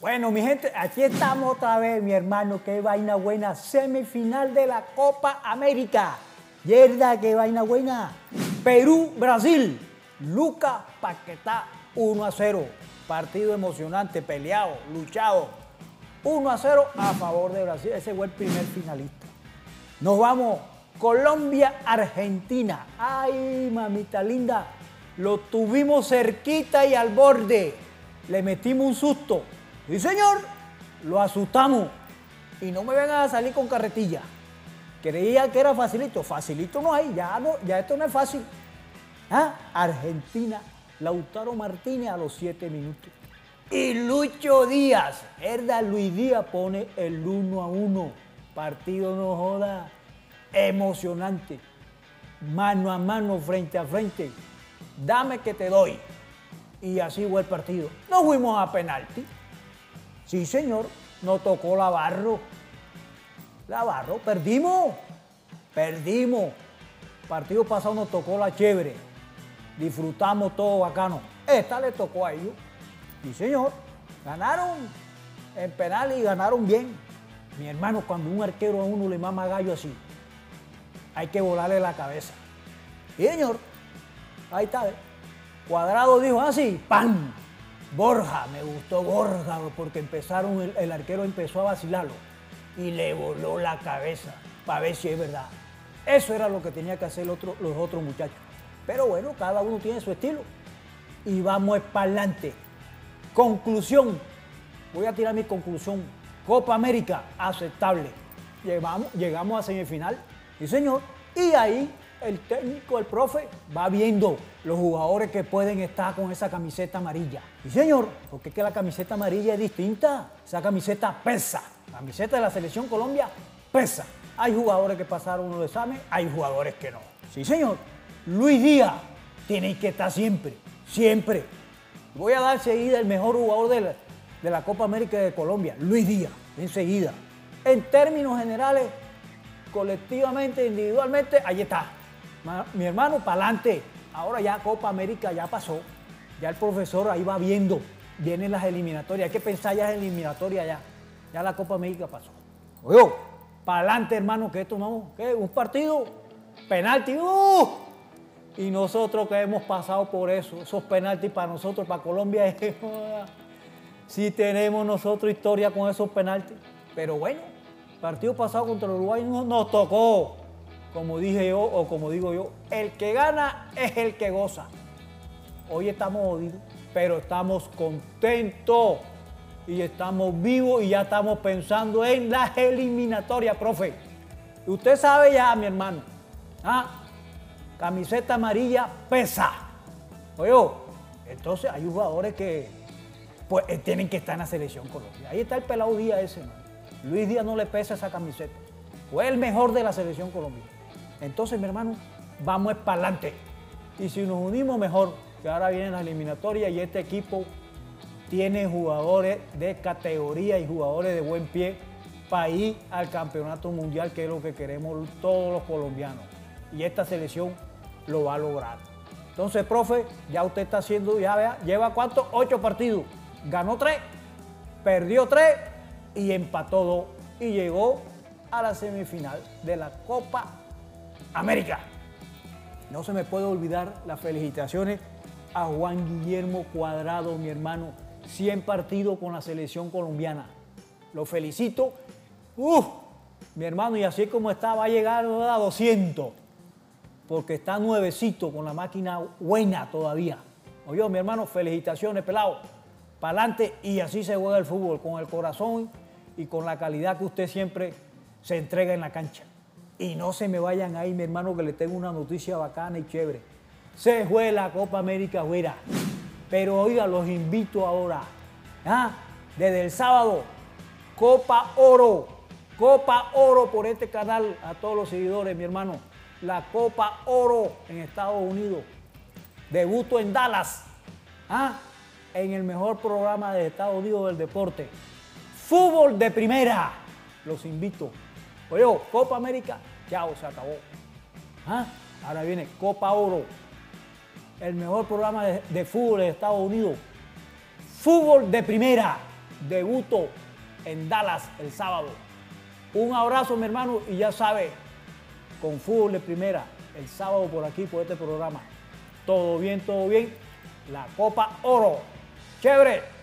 Bueno, mi gente, aquí estamos otra vez, mi hermano. Qué vaina buena. Semifinal de la Copa América. Yerda, qué vaina buena. Perú, Brasil. Lucas Paquetá, 1 a 0. Partido emocionante, peleado, luchado. 1 a 0 a favor de Brasil. Ese fue el primer finalista. Nos vamos. Colombia, Argentina. Ay, mamita linda. Lo tuvimos cerquita y al borde. Le metimos un susto. Sí, señor, lo asustamos. Y no me vengan a salir con carretilla. Creía que era facilito. Facilito no hay, ya, no, ya esto no es fácil. ¿Ah? Argentina, Lautaro Martínez a los 7 minutos. Y Lucho Díaz, Herda Luis Díaz pone el 1 a 1. Partido no joda, emocionante. Mano a mano, frente a frente. Dame que te doy. Y así fue el partido. Nos fuimos a penalti. Sí, señor, nos tocó la barro. La perdimos. Perdimos. Partido pasado nos tocó la chévere. Disfrutamos todo bacano. Esta le tocó a ellos. Sí, señor. Ganaron en penal y ganaron bien. Mi hermano, cuando un arquero a uno le mama gallo así, hay que volarle la cabeza. Sí, señor. Ahí está. ¿eh? Cuadrado dijo así, ¡pam! Borja, me gustó Borja porque empezaron, el, arquero empezó a vacilarlo y le voló la cabeza para ver si es verdad. Eso era lo que tenía que hacer los otros muchachos. Pero bueno, cada uno tiene su estilo. Y vamos para adelante. Conclusión. Voy a tirar mi conclusión. Copa América, aceptable. Llegamos, llegamos a semifinal. Sí, señor. Y ahí el técnico, el profe, va viendo los jugadores que pueden estar con esa camiseta amarilla. Sí, señor. Porque es que la camiseta amarilla es distinta. Esa camiseta pesa. Camiseta de la selección Colombia pesa. Hay jugadores que pasaron unos exámenes, hay jugadores que no. Sí, señor. Luis Díaz tiene que estar siempre, siempre. Voy a dar seguida el mejor jugador de la, de la Copa América de Colombia, Luis Díaz, enseguida. En términos generales, colectivamente, individualmente, ahí está. Mi hermano, para adelante. Ahora ya Copa América ya pasó. Ya el profesor ahí va viendo. Vienen las eliminatorias. Hay que pensar ya en eliminatoria ya. Ya la Copa América pasó. Oye, para adelante, hermano, que esto no, ¿qué? Un partido, penalti, ¡uh! Y nosotros que hemos pasado por eso, esos penaltis para nosotros, para Colombia, es, sí tenemos nosotros historia con esos penaltis. Pero bueno, partido pasado contra Uruguay no nos tocó. Como dije yo, o como digo yo, el que gana es el que goza. Hoy estamos jodidos, pero estamos contentos y estamos vivos y ya estamos pensando en las eliminatorias, profe. Usted sabe ya, mi hermano, ¿ah? Camiseta amarilla pesa. Oye, entonces hay jugadores que pues, eh, tienen que estar en la selección Colombia. Ahí está el pelado Díaz ese, man. Luis Díaz no le pesa esa camiseta. Fue el mejor de la selección Colombia. Entonces, mi hermano, vamos para adelante. Y si nos unimos mejor, que ahora vienen las eliminatorias y este equipo tiene jugadores de categoría y jugadores de buen pie para ir al campeonato mundial, que es lo que queremos todos los colombianos. Y esta selección lo va a lograr. Entonces, profe, ya usted está haciendo, ya vea, lleva cuántos? Ocho partidos. Ganó tres, perdió tres y empató dos. Y llegó a la semifinal de la Copa América. No se me puede olvidar las felicitaciones a Juan Guillermo Cuadrado, mi hermano. 100 partidos con la selección colombiana. Lo felicito. Uf, mi hermano, y así como está, va a llegar a 200. Porque está nuevecito, con la máquina buena todavía. Oye, mi hermano, felicitaciones, pelado. Para adelante y así se juega el fútbol, con el corazón y con la calidad que usted siempre se entrega en la cancha. Y no se me vayan ahí, mi hermano, que le tengo una noticia bacana y chévere. Se fue la Copa América fuera. Pero oiga, los invito ahora. ¿ah? Desde el sábado, Copa Oro. Copa Oro por este canal a todos los seguidores, mi hermano. La Copa Oro en Estados Unidos. Debuto en Dallas. ¿ah? en el mejor programa de Estados Unidos del deporte. Fútbol de primera. Los invito. Oye, Copa América, chao, se acabó. ¿Ah? Ahora viene Copa Oro. El mejor programa de, fútbol de Estados Unidos. Fútbol de primera. Debuto en Dallas el sábado. Un abrazo, mi hermano, y ya sabe, con fútbol de primera, el sábado por aquí, por este programa. Todo bien, todo bien. La Copa Oro. Chévere.